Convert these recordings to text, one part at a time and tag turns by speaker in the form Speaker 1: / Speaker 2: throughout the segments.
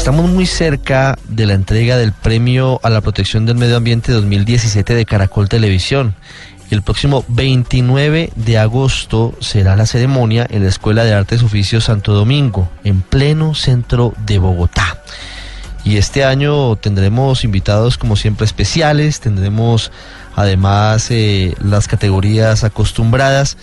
Speaker 1: Estamos muy cerca de la entrega del Premio a la Protección del Medio Ambiente 2017 de Caracol Televisión. El próximo 29 de agosto será la ceremonia en la Escuela de Artes Oficios Santo Domingo, en pleno centro de Bogotá. Y este año tendremos invitados como siempre especiales, tendremos además eh, las categorías acostumbradas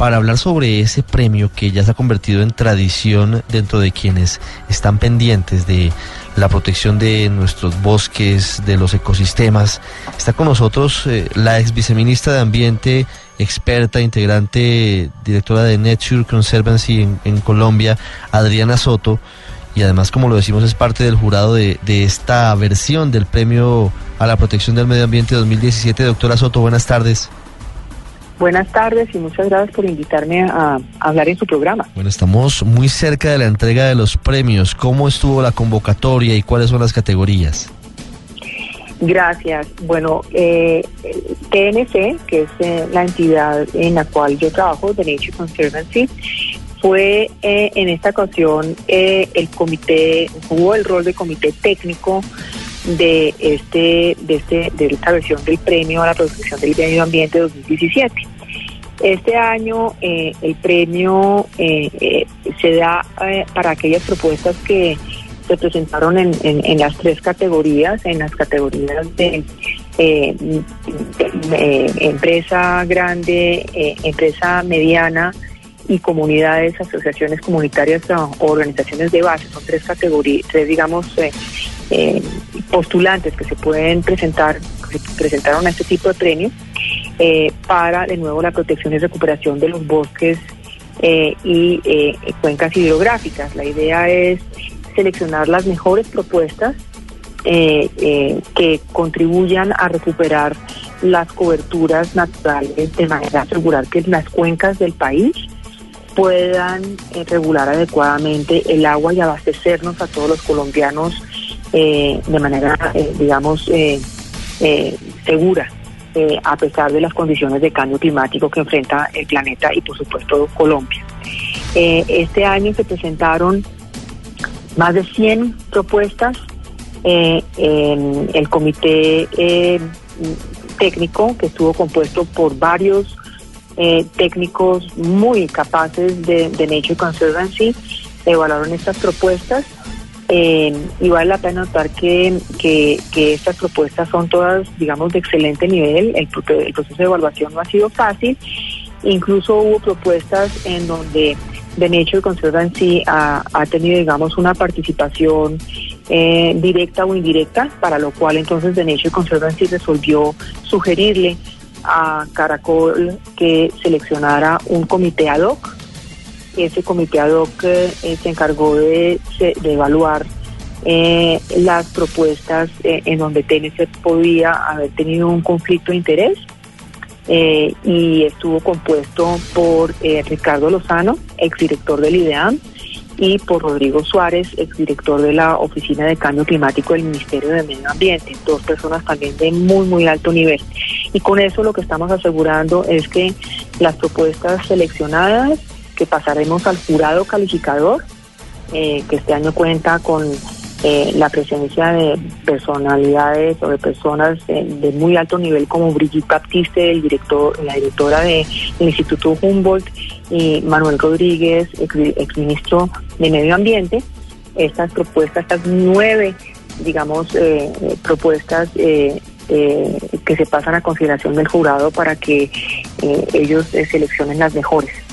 Speaker 1: para hablar sobre ese premio que ya se ha convertido en tradición dentro de quienes están pendientes de la protección de nuestros bosques, de los ecosistemas. Está con nosotros eh, la ex viceministra de Ambiente, experta, integrante, directora de Nature Conservancy en, Colombia, Adriana Soto, y además, como lo decimos, es parte del jurado de, de esta versión del Premio a la Protección del Medio Ambiente 2017. Doctora Soto, buenas tardes.
Speaker 2: Buenas tardes y muchas gracias por invitarme a, hablar en su programa.
Speaker 1: Bueno, estamos muy cerca de la entrega de los premios. ¿Cómo estuvo la convocatoria y cuáles son las categorías?
Speaker 2: Gracias. Bueno, eh, TNC, que es eh, la entidad en la cual yo trabajo, The Nature Conservancy, fue eh, en esta ocasión eh, el comité, jugó el rol de comité técnico de este de este de esta versión del premio a la protección del medio ambiente 2017. Este año eh, el premio eh, eh, se da para aquellas propuestas que se presentaron en, en, las tres categorías, en las categorías de empresa grande, empresa mediana y comunidades, asociaciones comunitarias o organizaciones de base. Son tres categorías, tres digamos postulantes que se pueden presentar, que se presentaron a este tipo de premios eh, para de nuevo la protección y recuperación de los bosques eh, y eh, cuencas hidrográficas. La idea es seleccionar las mejores propuestas que contribuyan a recuperar las coberturas naturales de manera a asegurar que las cuencas del país puedan regular adecuadamente el agua y abastecernos a todos los colombianos de manera, digamos, segura. Eh, a pesar de las condiciones de cambio climático que enfrenta el planeta y por supuesto Colombia. Eh, este año se presentaron más de 100 propuestas eh, en el comité técnico que estuvo compuesto por varios técnicos muy capaces de, de Nature Conservancy evaluaron estas propuestas eh, y vale la pena notar que, que, estas propuestas son todas, digamos, de excelente nivel. El, proceso de evaluación no ha sido fácil. Incluso hubo propuestas en donde The Nature Conservancy ha, ha tenido, digamos, una participación eh, directa o indirecta, para lo cual entonces The Nature Conservancy resolvió sugerirle a Caracol que seleccionara un comité ad hoc ese comité ad hoc eh, se encargó de, evaluar eh, las propuestas eh, en donde TNC podía haber tenido un conflicto de interés y estuvo compuesto por Ricardo Lozano, exdirector del IDEAM, y por Rodrigo Suárez, exdirector de la Oficina de Cambio Climático del Ministerio de Medio Ambiente, dos personas también de muy, muy alto nivel. Y con eso lo que estamos asegurando es que las propuestas seleccionadas que pasaremos al jurado calificador, eh, que este año cuenta con eh, la presencia de personalidades o de personas de muy alto nivel como Brigitte Baptiste, el director, la directora del Instituto Humboldt, y Manuel Rodríguez, ex, ministro de Medio Ambiente. Estas propuestas, estas nueve, digamos, eh, propuestas que se pasan a consideración del jurado para que ellos seleccionen las mejores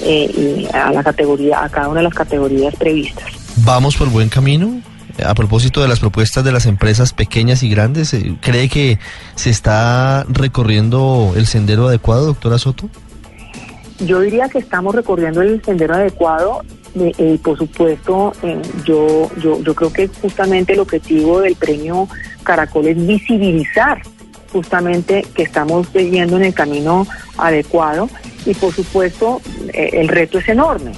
Speaker 2: eh, a la categoría, a cada una de las categorías previstas.
Speaker 1: ¿Vamos por buen camino? A propósito de las propuestas de las empresas pequeñas y grandes, eh, ¿cree que se está recorriendo el sendero adecuado, doctora Soto?
Speaker 2: Yo diría que estamos recorriendo el sendero adecuado. y eh, por supuesto, eh, yo, yo, yo creo que justamente el objetivo del premio Caracol es visibilizar justamente que estamos yendo en el camino adecuado y por supuesto eh, el reto es enorme.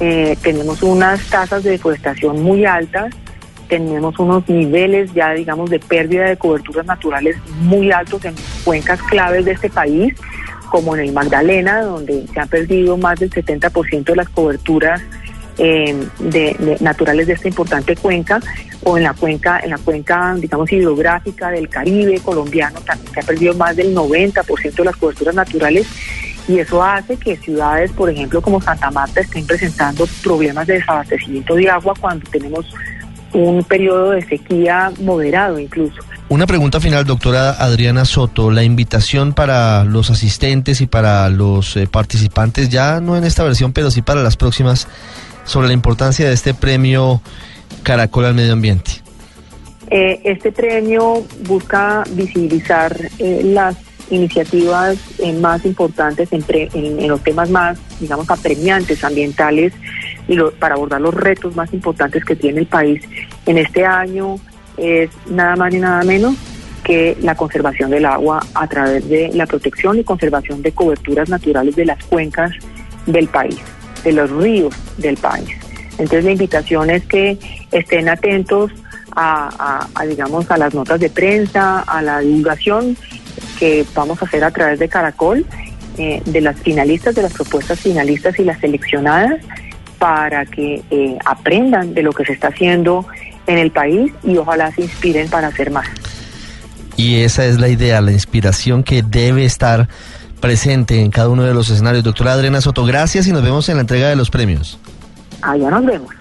Speaker 2: Eh, tenemos unas tasas de deforestación muy altas, tenemos unos niveles ya digamos de pérdida de coberturas naturales muy altos en cuencas claves de este país, como en el Magdalena, donde se han perdido más del 70% de las coberturas de, naturales de esta importante cuenca o en la cuenca, en la cuenca, digamos, hidrográfica del Caribe colombiano, también se ha perdido más del 90% de las coberturas naturales y eso hace que ciudades, por ejemplo, como Santa Marta, estén presentando problemas de desabastecimiento de agua cuando tenemos un periodo de sequía moderado incluso.
Speaker 1: Una pregunta final, doctora Adriana Soto. La invitación para los asistentes y para los eh, participantes, ya no en esta versión, pero sí para las próximas, sobre la importancia de este premio Caracol al Medio Ambiente.
Speaker 2: Eh, este premio busca visibilizar eh, las iniciativas más importantes en, los temas más, digamos, apremiantes ambientales y para abordar los retos más importantes que tiene el país en este año es nada más ni nada menos que la conservación del agua a través de la protección y conservación de coberturas naturales de las cuencas del país, de los ríos del país. Entonces la invitación es que estén atentos a, digamos, a las notas de prensa, a la divulgación que vamos a hacer a través de Caracol, eh, de las finalistas, de las propuestas finalistas y las seleccionadas, para que eh, aprendan de lo que se está haciendo en el país y ojalá se inspiren para hacer más.
Speaker 1: Y esa es la idea, la inspiración que debe estar presente en cada uno de los escenarios. Doctora Adriana Soto, gracias y nos vemos en la entrega de los premios.
Speaker 2: Allá nos vemos.